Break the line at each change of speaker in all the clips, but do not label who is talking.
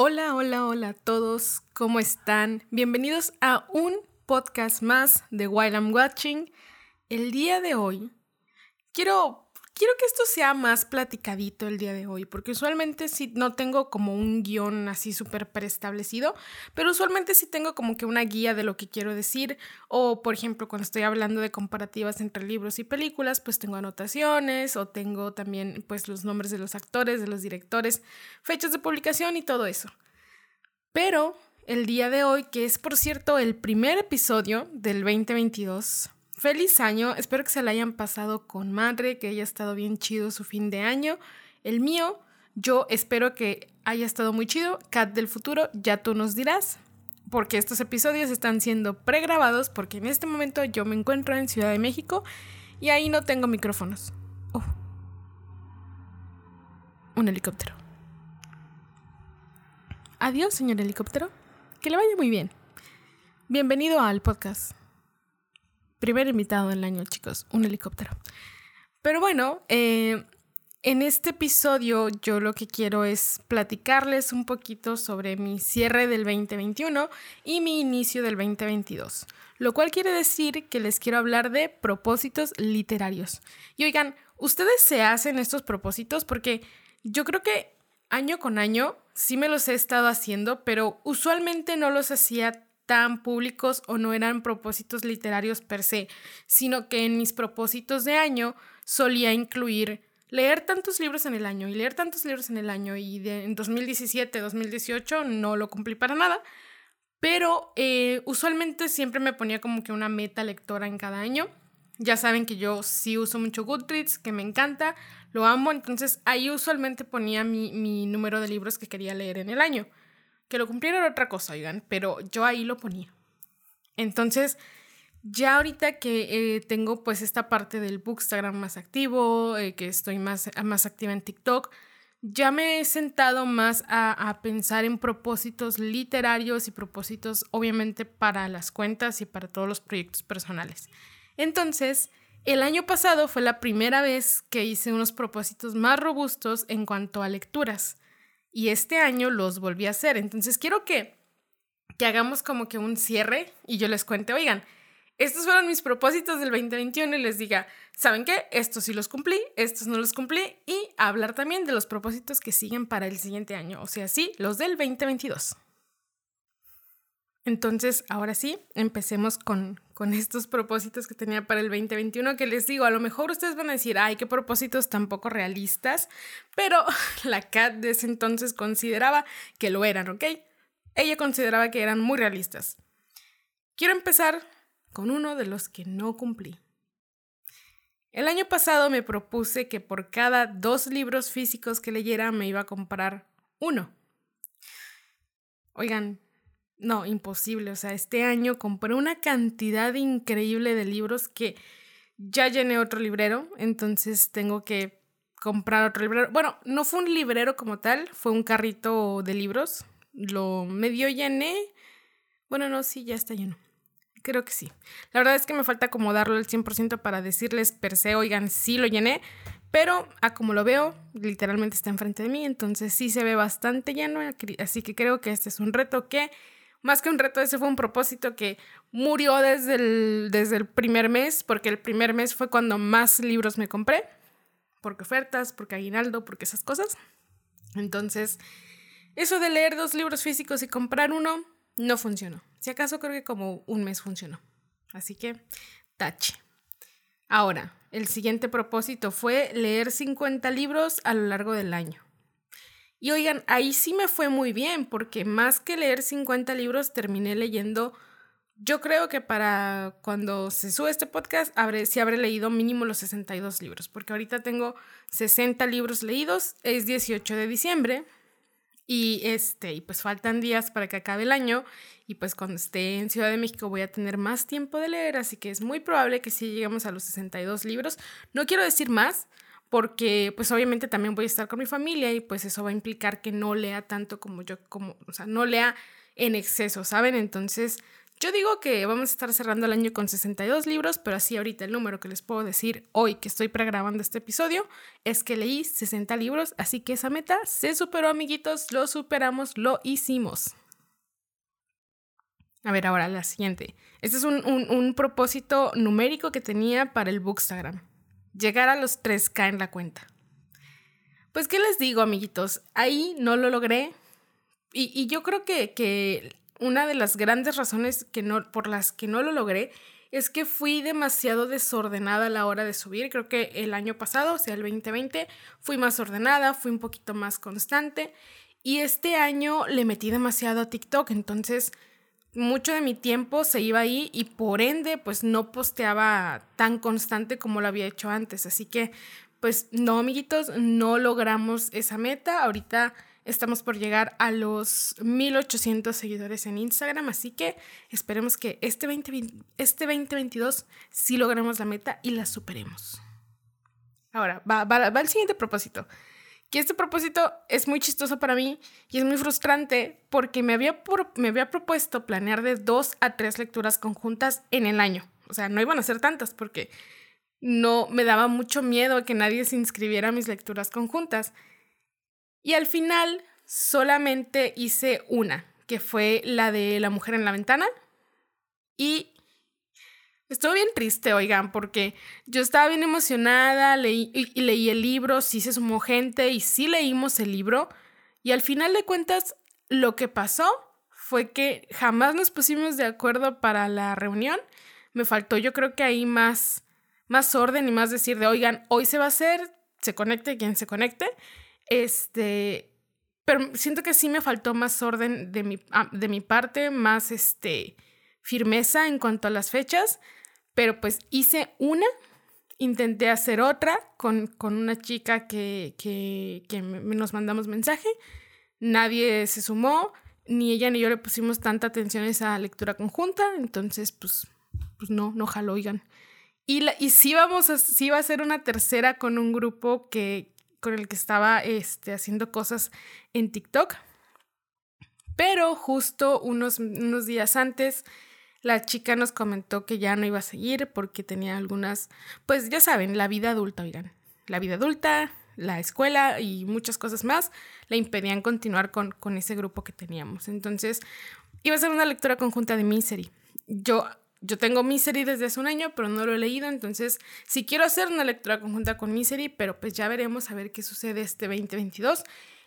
Hola, hola, hola a todos, ¿cómo están? Bienvenidos a un podcast más de While I'm Watching. El día de hoy quiero quiero que esto sea más platicadito el día de hoy, porque usualmente sí no tengo como un guion así súper preestablecido, pero usualmente sí tengo como que una guía de lo que quiero decir, o por ejemplo cuando estoy hablando de comparativas entre libros y películas, pues tengo anotaciones, o tengo también pues los nombres de los actores, de los directores, fechas de publicación y todo eso. Pero el día de hoy, que es por cierto el primer episodio del 2022, Feliz año, espero que se la hayan pasado con madre, que haya estado bien chido su fin de año. El mío, yo espero que haya estado muy chido. Cat del futuro, ya tú nos dirás, porque estos episodios están siendo pregrabados, porque en este momento yo me encuentro en Ciudad de México y ahí no tengo micrófonos. Oh. Un helicóptero. Adiós, señor helicóptero. Que le vaya muy bien. Bienvenido al podcast. Primer invitado del año, chicos, un helicóptero. Pero bueno, eh, en este episodio yo lo que quiero es platicarles un poquito sobre mi cierre del 2021 y mi inicio del 2022, lo cual quiere decir que les quiero hablar de propósitos literarios. Y oigan, ustedes se hacen estos propósitos porque yo creo que año con año sí me los he estado haciendo, pero usualmente no los hacía tan públicos o no eran propósitos literarios per se, sino que en mis propósitos de año solía incluir leer tantos libros en el año y leer tantos libros en el año y de, en 2017, 2018 no lo cumplí para nada, pero eh, usualmente siempre me ponía como que una meta lectora en cada año. Ya saben que yo sí uso mucho Goodreads, que me encanta, lo amo, entonces ahí usualmente ponía mi, mi número de libros que quería leer en el año. Que lo cumpliera era otra cosa, oigan, pero yo ahí lo ponía. Entonces, ya ahorita que eh, tengo pues esta parte del Bookstagram más activo, eh, que estoy más, más activa en TikTok, ya me he sentado más a, a, pensar en propósitos literarios y propósitos obviamente para las cuentas y para todos los proyectos personales. Entonces, el año pasado fue la primera vez que hice unos propósitos más robustos en cuanto a lecturas y este año los volví a hacer. Entonces quiero que, que hagamos como que un cierre y yo les cuente, oigan, estos fueron mis propósitos del 2021 y les diga, ¿saben qué? Estos sí los cumplí, estos no los cumplí y hablar también de los propósitos que siguen para el siguiente año, o sea, sí, los del 2022. Entonces, ahora sí, empecemos con, con estos propósitos que tenía para el 2021, que les digo, a lo mejor ustedes van a decir, ay, qué propósitos tan poco realistas, pero la Cat de ese entonces consideraba que lo eran, ¿ok? Ella consideraba que eran muy realistas. Quiero empezar con uno de los que no cumplí. El año pasado me propuse que por cada dos libros físicos que leyera me iba a comprar uno. Oigan, no, imposible. O sea, este año compré una cantidad increíble de libros que ya llené otro librero, entonces tengo que comprar otro librero. Bueno, no fue un librero como tal, fue un carrito de libros. Lo medio llené. Bueno, no, sí, ya está lleno. Creo que sí. La verdad es que me falta acomodarlo al 100% para decirles per se, oigan, sí lo llené, pero a como lo veo, literalmente está enfrente de mí, entonces sí se ve bastante lleno, así que creo que este es un reto que más que un reto, ese fue un propósito que murió desde el, desde el primer mes, porque el primer mes fue cuando más libros me compré, porque ofertas, porque aguinaldo, porque esas cosas. Entonces, eso de leer dos libros físicos y comprar uno no funcionó. Si acaso creo que como un mes funcionó. Así que, tache. Ahora, el siguiente propósito fue leer 50 libros a lo largo del año. Y oigan, ahí sí me fue muy bien, porque más que leer 50 libros, terminé leyendo, yo creo que para cuando se sube este podcast, habré, sí habré leído mínimo los 62 libros, porque ahorita tengo 60 libros leídos, es 18 de diciembre, y este, y pues faltan días para que acabe el año, y pues cuando esté en Ciudad de México voy a tener más tiempo de leer, así que es muy probable que sí lleguemos a los 62 libros. No quiero decir más, porque pues obviamente también voy a estar con mi familia y pues eso va a implicar que no lea tanto como yo, como, o sea, no lea en exceso, ¿saben? Entonces, yo digo que vamos a estar cerrando el año con 62 libros, pero así ahorita el número que les puedo decir hoy que estoy pregrabando este episodio es que leí 60 libros, así que esa meta se superó, amiguitos, lo superamos, lo hicimos. A ver, ahora la siguiente. Este es un, un propósito numérico que tenía para el Bookstagram. Llegar a los 3K en la cuenta. Pues, ¿qué les digo, amiguitos? Ahí no lo logré. Y, yo creo que, que una de las grandes razones que no, por las que no lo logré es que fui demasiado desordenada a la hora de subir. Creo que el año pasado, o sea, el 2020, fui más ordenada, fui un poquito más constante. Y este año le metí demasiado a TikTok, entonces mucho de mi tiempo se iba ahí y por ende pues no posteaba tan constante como lo había hecho antes. Así que pues no, amiguitos, no logramos esa meta. Ahorita Estamos por llegar a los 1800 seguidores en Instagram, así que esperemos que este, 20, este 2022 sí logremos la meta y la superemos. Ahora, va, va, va el siguiente propósito. Que este propósito es muy chistoso para mí y es muy frustrante porque me había, me había propuesto planear de dos a tres lecturas conjuntas en el año. O sea, no iban a ser tantas porque no me daba mucho miedo que nadie se inscribiera a mis lecturas conjuntas. Y al final solamente hice una, que fue la de La mujer en la ventana. Y estuve bien triste, oigan, porque yo estaba bien emocionada, leí, y, leí el libro, sí se sumó gente y sí leímos el libro. Y al final de cuentas, lo que pasó fue que jamás nos pusimos de acuerdo para la reunión. Me faltó yo creo que ahí más, más orden y más decir de, oigan, hoy se va a hacer, se conecte quien se conecte. Este, pero siento que sí me faltó más orden de mi, ah, de mi parte, más este, firmeza en cuanto a las fechas, pero pues hice una, intenté hacer otra con, con una chica que, que, que nos mandamos mensaje, nadie se sumó, ni ella ni yo le pusimos tanta atención a esa lectura conjunta, entonces pues, pues no, no jaló, oigan. Y, la, y sí, vamos a, sí va a ser una tercera con un grupo que, con el que estaba este, haciendo cosas en TikTok. Pero justo unos, unos días antes, la chica nos comentó que ya no iba a seguir porque tenía algunas, pues ya saben, la vida adulta, oigan, la vida adulta, la escuela y muchas cosas más le impedían continuar con, con ese grupo que teníamos. Entonces, iba a ser una lectura conjunta de Misery. Yo yo tengo Misery desde hace un año, pero no lo he leído, entonces sí quiero hacer una lectura conjunta con Misery, pero pues ya veremos a ver qué sucede este 2022.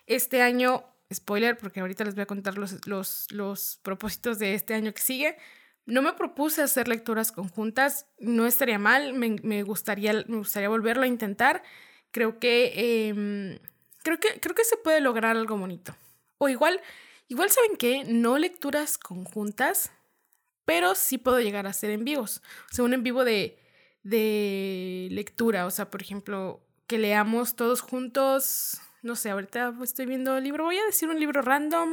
Este año, spoiler, porque ahorita les voy a contar los, los, los propósitos de este año que sigue. No me propuse hacer lecturas conjuntas, no estaría mal, me, me gustaría, me gustaría volverlo a intentar. Creo que, em, creo que, creo que se puede lograr algo bonito. O igual, igual saben que no lecturas conjuntas, pero sí puedo llegar a hacer en vivos. O sea, un en vivo de, de lectura. O sea, por ejemplo, que leamos todos juntos. No sé, ahorita estoy viendo el libro. Voy a decir un libro random.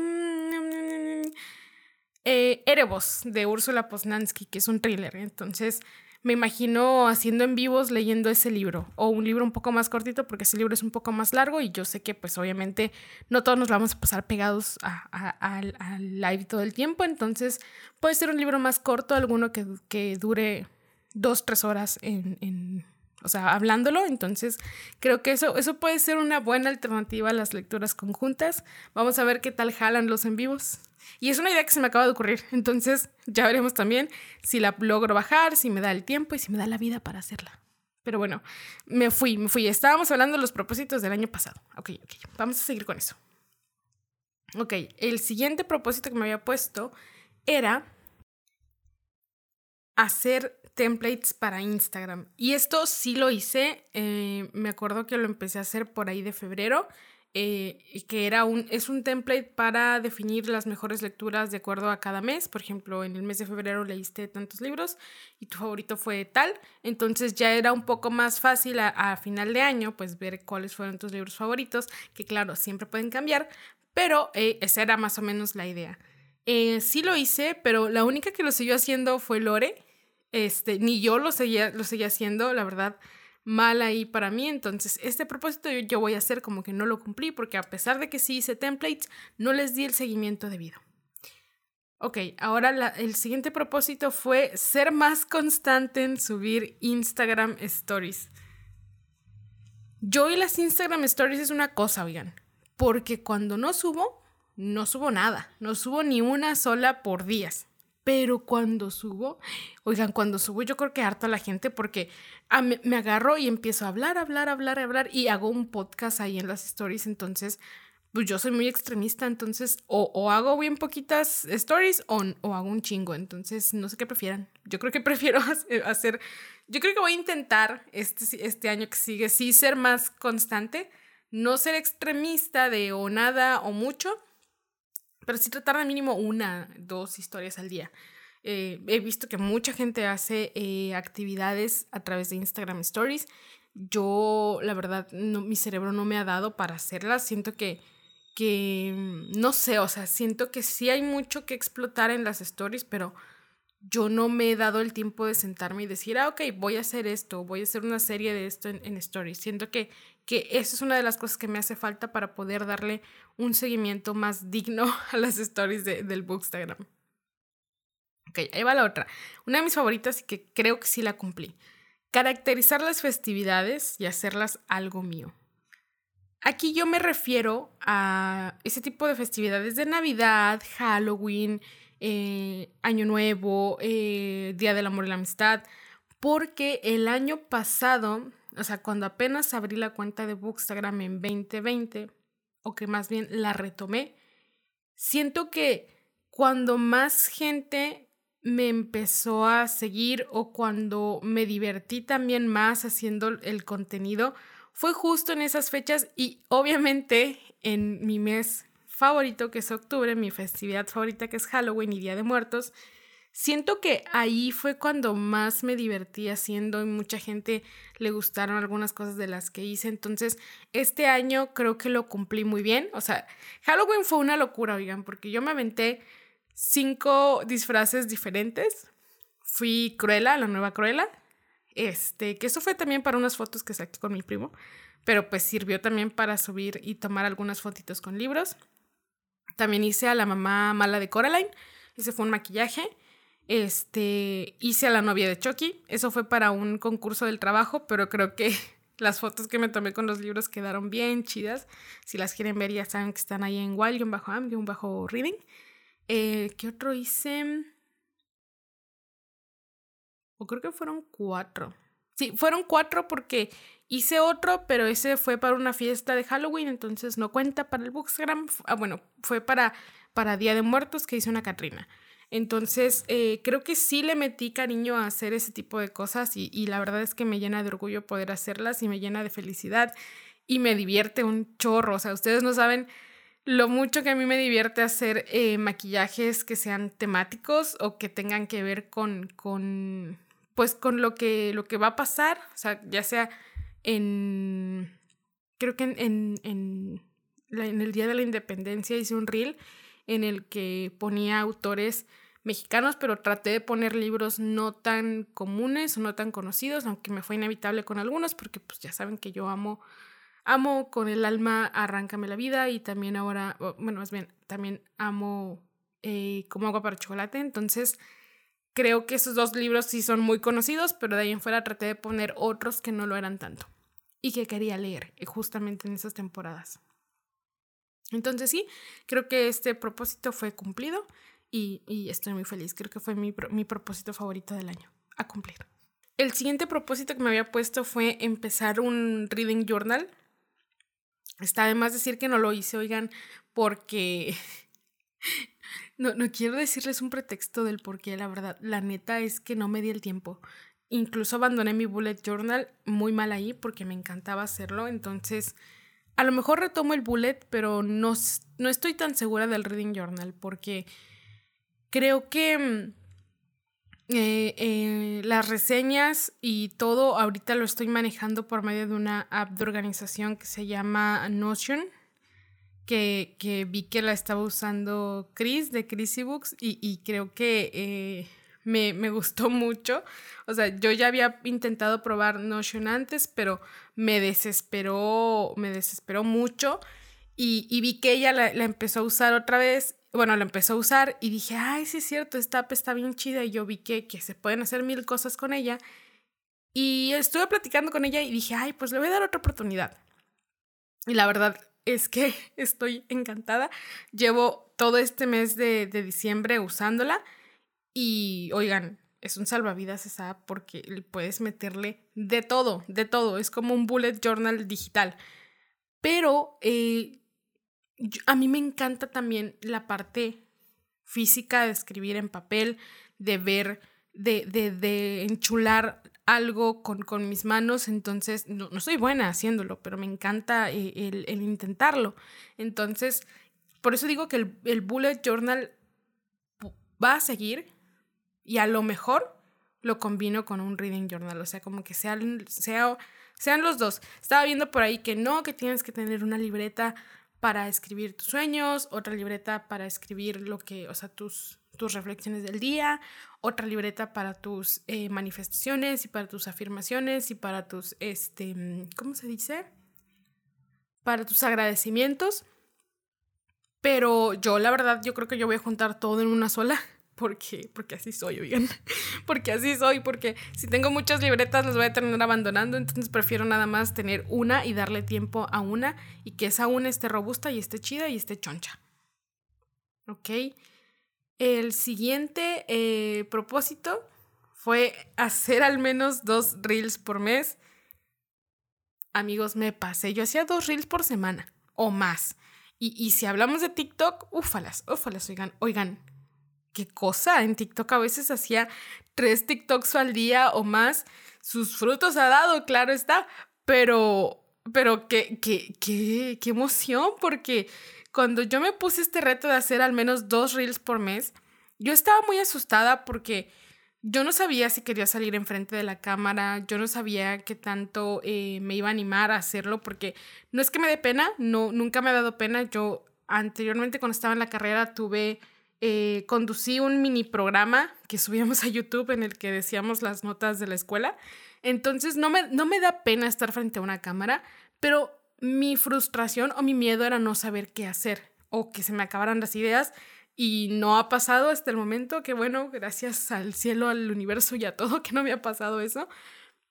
Eh, Erebos, de Úrsula Poznansky, que es un thriller. Entonces, me imagino haciendo en vivos leyendo ese libro o un libro un poco más cortito porque ese libro es un poco más largo y yo sé que pues obviamente no todos nos vamos a pasar pegados al live todo el tiempo, entonces puede ser un libro más corto, alguno que, que dure dos, tres horas en, en, o sea, hablándolo, entonces creo que eso, eso puede ser una buena alternativa a las lecturas conjuntas. Vamos a ver qué tal jalan los en vivos. Y es una idea que se me acaba de ocurrir. Entonces ya veremos también si la logro bajar, si me da el tiempo y si me da la vida para hacerla. Pero bueno, me fui, me fui. Estábamos hablando de los propósitos del año pasado. Ok, ok. Vamos a seguir con eso. Ok, el siguiente propósito que me había puesto era hacer templates para Instagram. Y esto sí lo hice. Eh, me acuerdo que lo empecé a hacer por ahí de febrero. Eh, que era un, es un template para definir las mejores lecturas de acuerdo a cada mes. Por ejemplo, en el mes de febrero leíste tantos libros y tu favorito fue tal. Entonces ya era un poco más fácil a, final de año, pues ver cuáles fueron tus libros favoritos, que claro, siempre pueden cambiar, pero eh, esa era más o menos la idea. Eh, sí lo hice, pero la única que lo siguió haciendo fue Lore. Este, ni yo lo seguía, lo seguía haciendo, la verdad mal ahí para mí. Entonces, este propósito yo, voy a hacer como que no lo cumplí porque a pesar de que sí hice templates, no les di el seguimiento debido. Ok, ahora el siguiente propósito fue ser más constante en subir Instagram Stories. Yo y las Instagram Stories es una cosa, oigan, porque cuando no subo, no subo nada, no subo ni una sola por días. Pero cuando subo, oigan, cuando subo yo creo que harto a la gente porque me, me, agarro y empiezo a hablar, hablar, hablar, hablar y hago un podcast ahí en las stories. Entonces, pues yo soy muy extremista, entonces o, hago bien poquitas stories o, o, hago un chingo. Entonces, no sé qué prefieran. Yo creo que prefiero hacer, yo creo que voy a intentar este, este año que sigue, sí ser más constante, no ser extremista de o nada o mucho pero sí tratar de mínimo una, dos historias al día. Eh, he visto que mucha gente hace eh, actividades a través de Instagram Stories. Yo, la verdad, mi cerebro no me ha dado para hacerlas. Siento que, que, mm, no sé, o sea, siento que sí hay mucho que explotar en las stories, pero yo no me he dado el tiempo de sentarme y decir, ah, ok, voy a hacer esto, voy a hacer una serie de esto en stories. Siento que, que eso es una de las cosas que me hace falta para poder darle un seguimiento más digno a las stories del Bookstagram. Ok, ahí va la otra. Una de mis favoritas y que creo que sí la cumplí. Caracterizar las festividades y hacerlas algo mío. Aquí yo me refiero a ese tipo de festividades de Navidad, Halloween, eh, Año Nuevo, eh, Día del Amor y la Amistad, porque el año pasado o sea, cuando apenas abrí la cuenta de Bookstagram en 2020, o que más bien la retomé, siento que cuando más gente me empezó a seguir o cuando me divertí también más haciendo el contenido, fue justo en esas fechas y obviamente en mi mes favorito que es octubre, mi festividad favorita que es Halloween y Día de Muertos, Siento que ahí fue cuando más me divertí haciendo y mucha gente le gustaron algunas cosas de las que hice. Entonces, este año creo que lo cumplí muy bien. O sea, Halloween fue una locura, oigan, porque yo me aventé cinco disfraces diferentes. Fui Cruella, la nueva Cruella. Este, que eso fue también para unas fotos que saqué con mi primo, pero pues sirvió también para subir y tomar algunas fotitos con libros. También hice a la mamá mala de Coraline. Ese fue un maquillaje. Este, hice a la novia de Chucky. Eso fue para un concurso del trabajo, pero creo que las fotos que me tomé con los libros quedaron bien chidas. Si las quieren ver, ya saben que están ahí en wild-am, bajo reading. Eh, ¿Qué otro hice? O creo que fueron cuatro. Sí, fueron cuatro porque hice otro, pero ese fue para una fiesta de Halloween, entonces no cuenta para el Bookstagram. Ah, bueno, fue para, para Día de Muertos que hice una Katrina. Entonces, eh, creo que sí le metí cariño a hacer ese tipo de cosas y, la verdad es que me llena de orgullo poder hacerlas y me llena de felicidad y me divierte un chorro. O sea, ustedes no saben lo mucho que a mí me divierte hacer eh, maquillajes que sean temáticos o que tengan que ver con, con pues con lo que, lo que va a pasar, o sea, ya sea en, creo que en, en, en el Día de la Independencia hice un reel en el que ponía autores mexicanos, pero traté de poner libros no tan comunes o no tan conocidos, aunque me fue inevitable con algunos, porque pues ya saben que yo amo, amo con el alma Arráncame la vida y también ahora, bueno, más bien, también amo eh, Como agua para chocolate, entonces creo que esos dos libros sí son muy conocidos, pero de ahí en fuera traté de poner otros que no lo eran tanto y que quería leer eh, justamente en esas temporadas. Entonces sí, creo que este propósito fue cumplido y, estoy muy feliz. Creo que fue mi, propósito favorito del año, a cumplir. El siguiente propósito que me había puesto fue empezar un reading journal. Está además decir que no lo hice, oigan, porque no, no quiero decirles un pretexto del por qué, la verdad. La neta es que no me di el tiempo. Incluso abandoné mi bullet journal muy mal ahí porque me encantaba hacerlo. Entonces, a lo mejor retomo el bullet, pero no, no estoy tan segura del reading journal porque creo que mm, eh, eh, las reseñas y todo ahorita lo estoy manejando por medio de una app de organización que se llama Notion, que, que vi que la estaba usando Chris de Chris y, y creo que eh, me, me, gustó mucho. O sea, yo ya había intentado probar Notion antes, pero me desesperó, me desesperó mucho. Y, vi que ella la, la, empezó a usar otra vez bueno, lo empezó a usar y dije, ay, sí es cierto, esta app está bien chida y yo vi que, que se pueden hacer mil cosas con ella. Y estuve platicando con ella y dije, ay, pues le voy a dar otra oportunidad. Y la verdad es que estoy encantada. Llevo todo este mes de, de diciembre usándola y, oigan, es un salvavidas esa porque puedes meterle de todo, de todo. Es como un bullet journal digital. Pero eh, a mí me encanta también la parte física de escribir en papel, de ver, de, de, de enchular algo con, con, mis manos, entonces no, no, soy buena haciéndolo, pero me encanta eh, el, el, intentarlo. Entonces, por eso digo que el, el bullet journal va a seguir, y a lo mejor lo combino con un reading journal, o sea, como que sean, sea, sean los dos. Estaba viendo por ahí que no, que tienes que tener una libreta para escribir tus sueños, otra libreta para escribir lo que, o sea, tus, tus reflexiones del día, otra libreta para tus eh, manifestaciones y para tus afirmaciones y para tus, este, ¿cómo se dice? Para tus agradecimientos. Pero yo, la verdad, yo creo que yo voy a juntar todo en una sola porque, porque así soy, oigan, porque así soy, porque si tengo muchas libretas las voy a terminar abandonando, entonces prefiero nada más tener una y darle tiempo a una y que esa una esté robusta y esté chida y esté choncha. ¿Ok? El siguiente eh, propósito fue hacer al menos dos reels por mes. Amigos, me pasé, yo hacía dos reels por semana o más. Y, y si hablamos de TikTok, úfalas, úfalas, oigan, oigan, qué cosa. En TikTok a veces hacía tres TikToks al día o más. Sus frutos ha dado, claro está, pero, pero qué, qué, qué, qué emoción, porque cuando yo me puse este reto de hacer al menos dos reels por mes, yo estaba muy asustada porque yo no sabía si quería salir enfrente de la cámara, yo no sabía qué tanto eh, me iba a animar a hacerlo, porque no es que me dé pena, no, nunca me ha dado pena. Yo anteriormente cuando estaba en la carrera tuve eh, conducí un mini programa que subíamos a YouTube en el que decíamos las notas de la escuela. Entonces no me, no me da pena estar frente a una cámara, pero mi frustración o mi miedo era no saber qué hacer o que se me acabaran las ideas y no ha pasado hasta el momento, que bueno, gracias al cielo, al universo y a todo que no me ha pasado eso.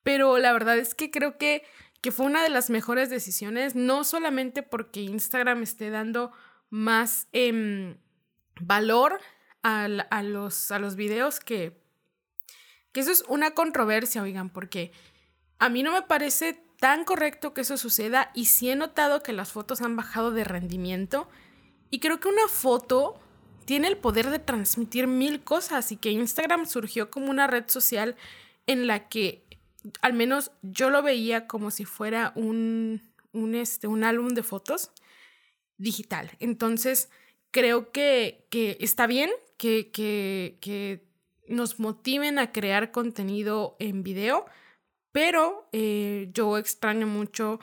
Pero la verdad es que creo que, que fue una de las mejores decisiones, no solamente porque Instagram esté dando más... Eh, valor a, los, a los videos que, que eso es una controversia, oigan, porque a mí no me parece tan correcto que eso suceda y sí he notado que las fotos han bajado de rendimiento y creo que una foto tiene el poder de transmitir mil cosas y que Instagram surgió como una red social en la que al menos yo lo veía como si fuera un, un, este, un álbum de fotos digital. Entonces, creo que, que está bien que, que, que, nos motiven a crear contenido en video, pero eh, yo extraño mucho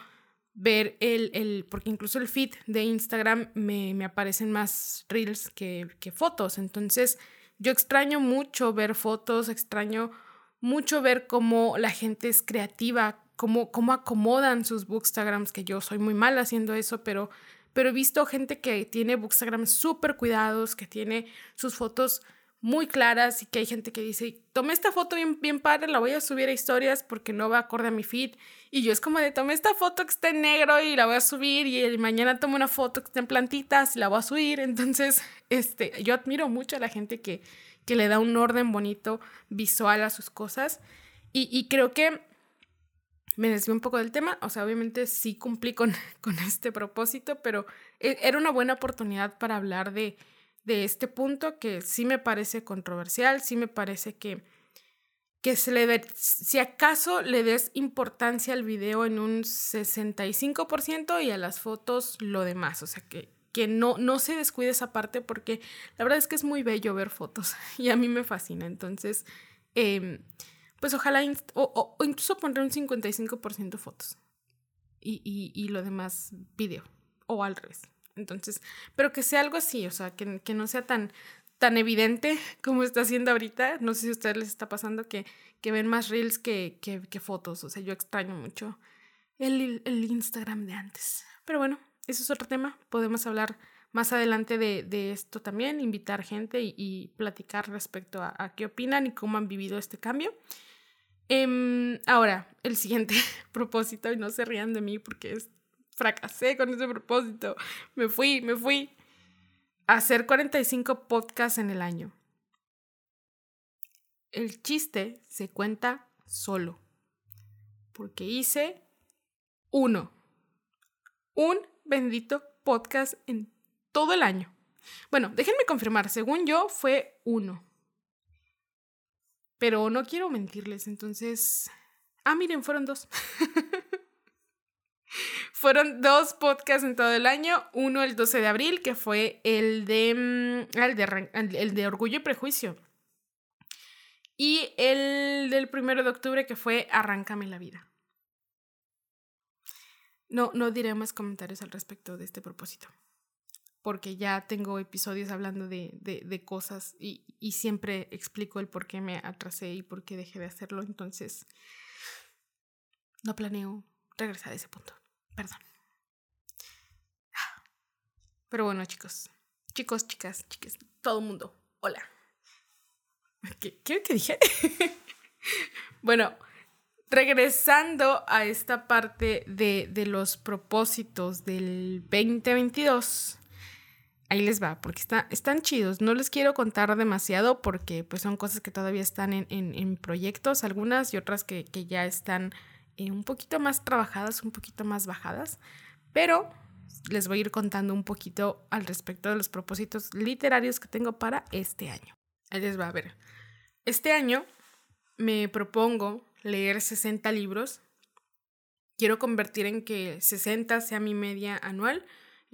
ver el, el, porque incluso el feed de Instagram me, me aparecen más reels que, que, fotos, entonces yo extraño mucho ver fotos, extraño mucho ver cómo la gente es creativa, cómo, cómo acomodan sus bookstagrams, que yo soy muy mal haciendo eso, pero pero he visto gente que tiene Bookstagram súper cuidados, que tiene sus fotos muy claras y que hay gente que dice, tomé esta foto bien, bien padre, la voy a subir a historias porque no va acorde a mi feed. Y yo es como de, tomé esta foto que está en negro y la voy a subir y mañana tomo una foto que está en plantitas y la voy a subir. Entonces, este, yo admiro mucho a la gente que, que le da un orden bonito visual a sus cosas. Y, y creo que me desvió un poco del tema, o sea, obviamente sí cumplí con, con este propósito, pero e, era una buena oportunidad para hablar de, de este punto que sí me parece controversial, sí me parece que, que se le si acaso le des importancia al video en un 65% y a las fotos lo demás, o sea, que, que no, no se descuide esa parte porque la verdad es que es muy bello ver fotos y a mí me fascina, entonces... Eh, pues ojalá, o, incluso pondré un 55% fotos y, y, y, lo demás video, o al revés. Entonces, pero que sea algo así, o sea, que, que no sea tan, tan evidente como está haciendo ahorita. No sé si a ustedes les está pasando que, que ven más reels que, que, fotos. O sea, yo extraño mucho el, el Instagram de antes. Pero bueno, eso es otro tema. Podemos hablar más adelante de, esto también, invitar gente y, platicar respecto a, qué opinan y cómo han vivido este cambio. Em, ahora, el siguiente propósito, y no se rían de mí porque fracasé con ese propósito. Me fui, me fui hacer 45 podcasts en el año. El chiste se cuenta solo. Porque hice uno. Un bendito podcast en todo el año. Bueno, déjenme confirmar, según yo fue uno. Pero no quiero mentirles, entonces... Ah, miren, fueron dos. fueron dos podcasts en todo el año. Uno el 12 de abril, que fue el de, mm, el de, el de Orgullo y Prejuicio. Y el del primero de octubre, que fue Arráncame la vida. No, no diré más comentarios al respecto de este propósito porque ya tengo episodios hablando de, de, cosas y, y, siempre explico el por qué me atrasé y por qué dejé de hacerlo. Entonces, no planeo regresar a ese punto. Perdón. Pero bueno, chicos, chicos, chicas, chicas, todo el mundo, hola. ¿Qué, qué, qué dije? bueno, regresando a esta parte de, de los propósitos del 2022 ahí les va, porque está, están chidos. No les quiero contar demasiado porque pues son cosas que todavía están en, en, proyectos, algunas y otras que, que ya están eh, un poquito más trabajadas, un poquito más bajadas, pero les voy a ir contando un poquito al respecto de los propósitos literarios que tengo para este año. Ahí les va a ver. Este año me propongo leer 60 libros. Quiero convertir en que 60 sea mi media anual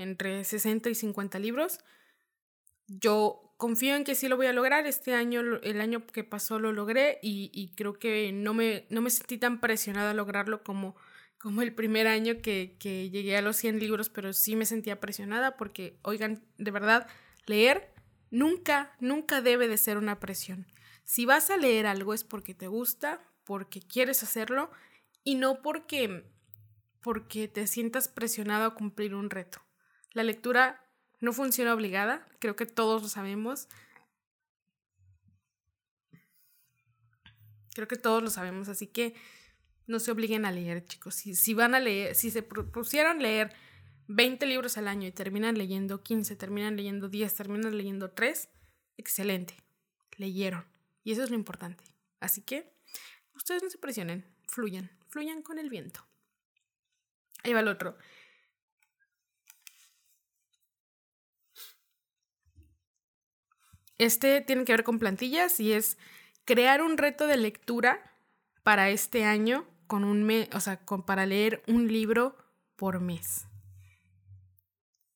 entre 60 y 50 libros. Yo confío en que sí lo voy a lograr. Este año, el año que pasó lo logré y, creo que no me, no me sentí tan presionada a lograrlo como, como el primer año que, que llegué a los 100 libros, pero sí me sentía presionada porque, oigan, de verdad, leer nunca, nunca debe de ser una presión. Si vas a leer algo es porque te gusta, porque quieres hacerlo y no porque, porque te sientas presionado a cumplir un reto. La lectura no funciona obligada, creo que todos lo sabemos. Creo que todos lo sabemos, así que no se obliguen a leer, chicos. Si, si van a leer, si se propusieron leer 20 libros al año y terminan leyendo 15, terminan leyendo 10, terminan leyendo 3, excelente. Leyeron. Y eso es lo importante. Así que ustedes no se presionen, fluyan, fluyan con el viento. Ahí va el otro. Este tiene que ver con plantillas y es crear un reto de lectura para este año con un mes, o sea, para leer un libro por mes.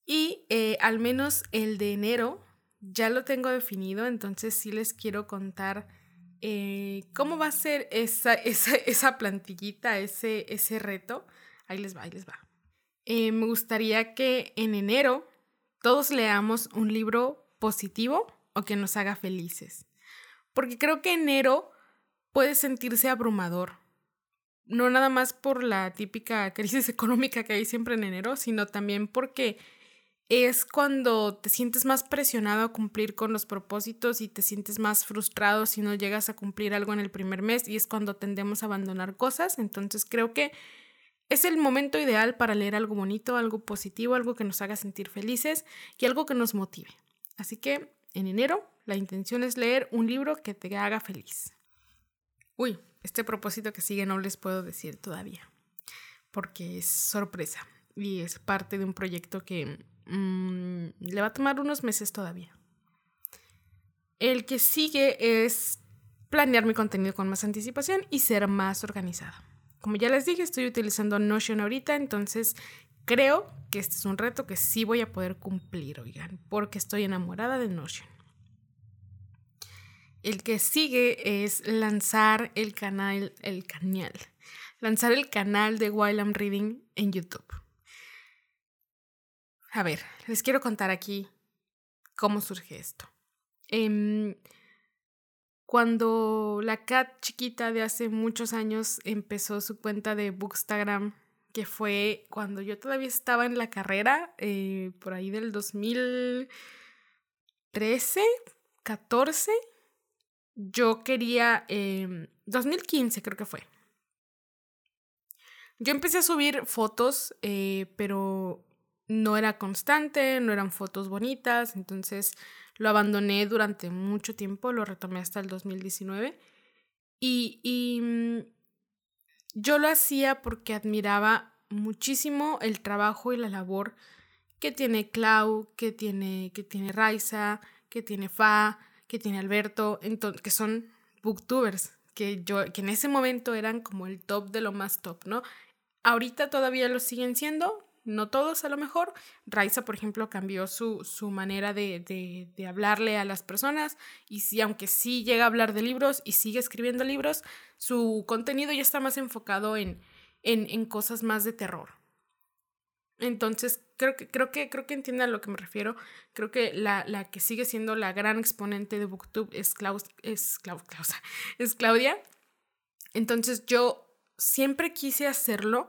Y eh, al menos el de enero ya lo tengo definido, entonces sí les quiero contar eh, cómo va a ser esa, esa, plantillita, ese, ese reto. Ahí les va, ahí les va. Eh, me gustaría que en enero todos leamos un libro positivo o que nos haga felices. Porque creo que enero puede sentirse abrumador. No nada más por la típica crisis económica que hay siempre en enero, sino también porque es cuando te sientes más presionado a cumplir con los propósitos y te sientes más frustrado si no llegas a cumplir algo en el primer mes y es cuando tendemos a abandonar cosas. Entonces creo que es el momento ideal para leer algo bonito, algo positivo, algo que nos haga sentir felices y algo que nos motive. Así que en enero, la intención es leer un libro que te haga feliz. Uy, este propósito que sigue no les puedo decir todavía, porque es sorpresa y es parte de un proyecto que mm, le va a tomar unos meses todavía. El que sigue es planear mi contenido con más anticipación y ser más organizada. Como ya les dije, estoy utilizando Notion ahorita, entonces Creo que este es un reto que sí voy a poder cumplir, oigan, porque estoy enamorada de Notion. El que sigue es lanzar el canal, el canal, lanzar el canal de While I'm Reading en YouTube. A ver, les quiero contar aquí cómo surge esto. Em, cuando la cat chiquita de hace muchos años empezó su cuenta de Bookstagram que fue cuando yo todavía estaba en la carrera, eh, por ahí del 2013, 14, yo quería, 2015 em, creo que fue. Yo empecé a subir fotos, eh, pero no era constante, no eran fotos bonitas, entonces lo abandoné durante mucho tiempo, lo retomé hasta el 2019. Y, y mm, yo lo hacía porque admiraba muchísimo el trabajo y la labor que tiene Clau, que tiene, que tiene Raiza, que tiene Fa, que tiene Alberto, que son booktubers, que yo, que en ese momento eran como el top de lo más top, ¿no? Ahorita todavía lo siguen siendo, no todos a lo mejor. Raiza, por ejemplo, cambió su, su manera de, de, hablarle a las personas y si, aunque sí llega a hablar de libros y sigue escribiendo libros, su contenido ya está más enfocado en, en, en cosas más de terror. Entonces, creo que, creo que, creo que entiende a lo que me refiero. Creo que la, la que sigue siendo la gran exponente de Booktube es, es, es Claudia. Entonces, yo siempre quise hacerlo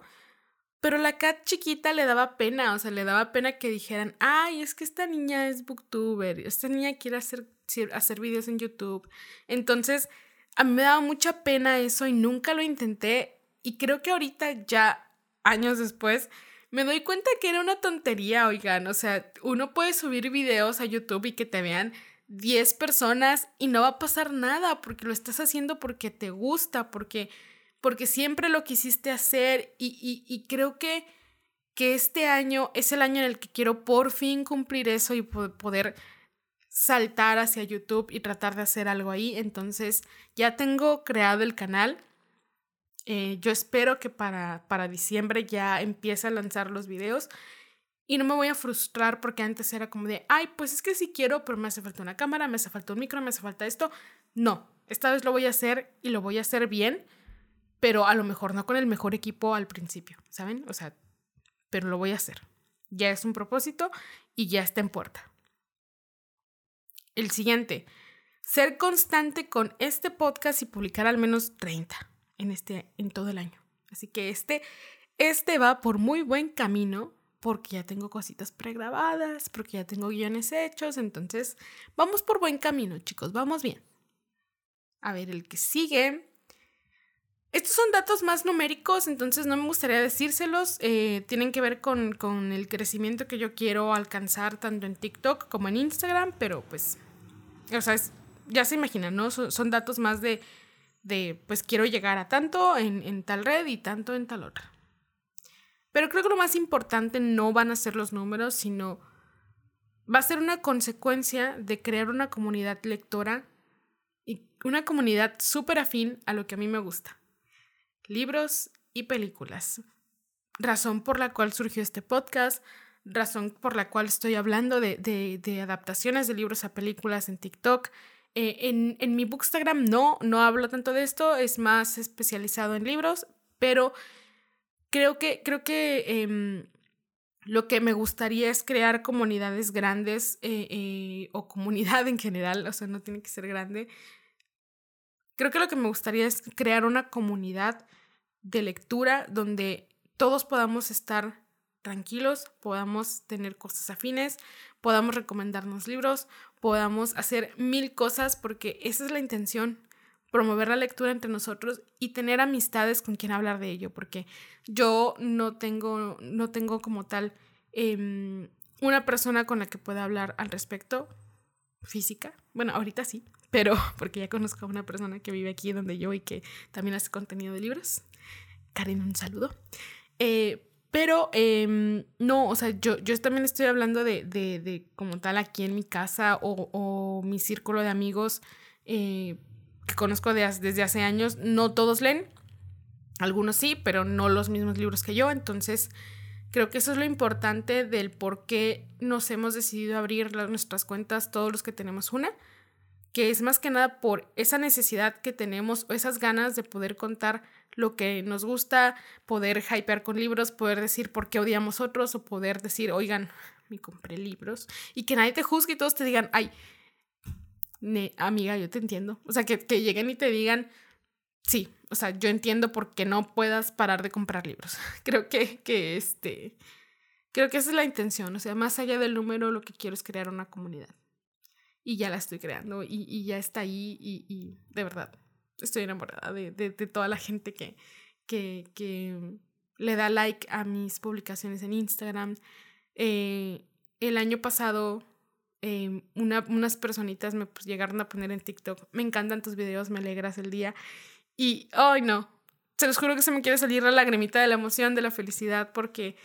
pero la cat chiquita le daba pena, o sea, le daba pena que dijeran, ay, es que esta niña es booktuber, esta niña quiere hacer, hacer videos en YouTube. Entonces, a mí me daba mucha pena eso y nunca lo intenté. Y creo que ahorita, ya años después, me doy cuenta que era una tontería, oigan. O sea, uno puede subir videos a YouTube y que te vean 10 personas y no va a pasar nada porque lo estás haciendo porque te gusta, porque porque siempre lo quisiste hacer y, creo que, que este año es el año en el que quiero por fin cumplir eso y poder saltar hacia YouTube y tratar de hacer algo ahí. Entonces ya tengo creado el canal. Eh, yo espero que para, para diciembre ya empiece a lanzar los videos y no me voy a frustrar porque antes era como de, ay, pues es que sí quiero, pero me hace falta una cámara, me hace falta un micro, me hace falta esto. No, esta vez lo voy a hacer y lo voy a hacer bien pero a lo mejor no con el mejor equipo al principio, ¿saben? O sea, pero lo voy a hacer. Ya es un propósito y ya está en puerta. El siguiente, ser constante con este podcast y publicar al menos 30 en, este, en todo el año. Así que este, este va por muy buen camino porque ya tengo cositas pregrabadas, porque ya tengo guiones hechos, entonces vamos por buen camino, chicos, vamos bien. A ver, el que sigue estos son datos más numéricos, entonces no me gustaría decírselos. Eh, tienen que ver con, con, el crecimiento que yo quiero alcanzar tanto en TikTok como en Instagram, pero pues, o sea, ya se imaginan, ¿no? Son, datos más de, de, pues quiero llegar a tanto en, en tal red y tanto en tal otra. Pero creo que lo más importante no van a ser los números, sino va a ser una consecuencia de crear una comunidad lectora y una comunidad súper afín a lo que a mí me gusta libros y películas. Razón por la cual surgió este podcast, razón por la cual estoy hablando de, de, adaptaciones de libros a películas en TikTok. Eh, en, en, mi Bookstagram no, no hablo tanto de esto, es más especializado en libros, pero creo que, creo que em, lo que me gustaría es crear comunidades grandes eh, eh, o comunidad en general, o sea, no tiene que ser grande. Creo que lo que me gustaría es crear una comunidad de lectura donde todos podamos estar tranquilos, podamos tener cosas afines, podamos recomendarnos libros, podamos hacer mil cosas porque esa es la intención, promover la lectura entre nosotros y tener amistades con quien hablar de ello, porque yo no tengo, no tengo como tal em, una persona con la que pueda hablar al respecto física. Bueno, ahorita sí, pero porque ya conozco a una persona que vive aquí donde yo y que también hace contenido de libros. Karen, un saludo. Eh, pero em, no, o sea, yo, yo también estoy hablando de, de, de como tal aquí en mi casa o, o mi círculo de amigos eh, que conozco desde hace años. No todos leen, algunos sí, pero no los mismos libros que yo. Entonces, creo que eso es lo importante del por qué nos hemos decidido abrir nuestras cuentas todos los que tenemos una que es más que nada por esa necesidad que tenemos o esas ganas de poder contar lo que nos gusta, poder hypear con libros, poder decir por qué odiamos otros o poder decir, oigan, me compré libros y que nadie te juzgue y todos te digan, ay, amiga, yo te entiendo. O sea, que, que lleguen y te digan, sí, o sea, yo entiendo por qué no puedas parar de comprar libros. creo que, que este, creo que esa es la intención, o sea, más allá del número, lo que quiero es crear una comunidad. Y ya la estoy creando y, y ya está ahí y, y, de verdad, estoy enamorada de, de, de toda la gente que, que, que, le da like a mis publicaciones en Instagram. Eh, el año pasado eh, una, unas personitas me pues, llegaron a poner en TikTok, me encantan tus videos, me alegras el día. Y, ay no, se los juro que se me quiere salir la lagrimita de la emoción, de la felicidad, porque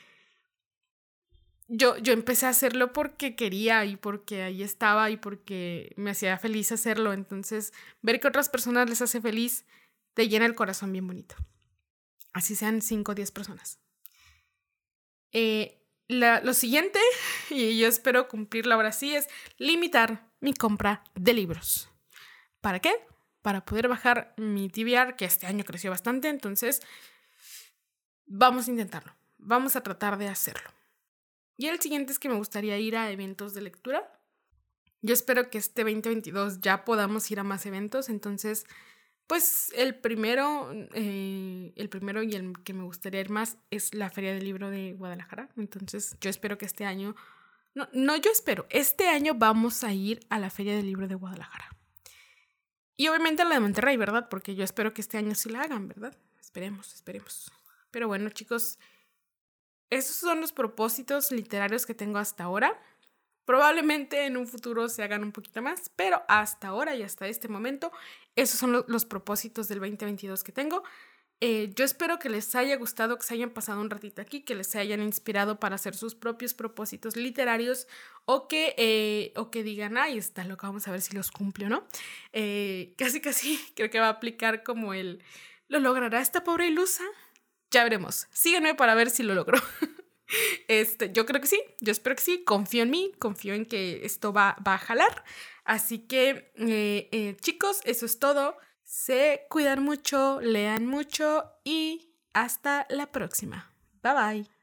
yo, yo empecé a hacerlo porque quería y porque ahí estaba y porque me hacía feliz hacerlo. Entonces, ver que otras personas les hace feliz, te llena el corazón bien bonito. Así sean 5 o 10 personas. Eh, la, lo siguiente, y yo espero cumplirlo ahora sí, es limitar mi compra de libros. ¿Para qué? Para poder bajar mi TBR, que este año creció bastante, entonces vamos a intentarlo, vamos a tratar de hacerlo. Y el siguiente es que me gustaría ir a eventos de lectura. Yo espero que este 2022 ya podamos ir a más eventos, entonces, pues el primero, eh, el primero y el que me gustaría ir más es la Feria del Libro de Guadalajara. Entonces, yo espero que este año, no, no yo espero, este año vamos a ir a la Feria del Libro de Guadalajara. Y obviamente la de Monterrey, ¿verdad? Porque yo espero que este año sí la hagan, ¿verdad? Esperemos, esperemos. Pero bueno, chicos, esos son los propósitos literarios que tengo hasta ahora. Probablemente en un futuro se hagan un poquito más, pero hasta ahora y hasta este momento, esos son los propósitos del 2022 que tengo. Eh, yo espero que les haya gustado, que se hayan pasado un ratito aquí, que les hayan inspirado para hacer sus propios propósitos literarios o que, eh, o que digan, ay, está loco, vamos a ver si los cumple o no. Eh, casi, casi creo que va a aplicar como el, ¿lo logrará esta pobre ilusa? Ya veremos. Síganme para ver si lo logró. Este, yo creo que sí, yo espero que sí, confío en mí, confío en que esto va, va a jalar. Así que, chicos, eso es todo. Se cuidan mucho, lean mucho y hasta la próxima. Bye bye.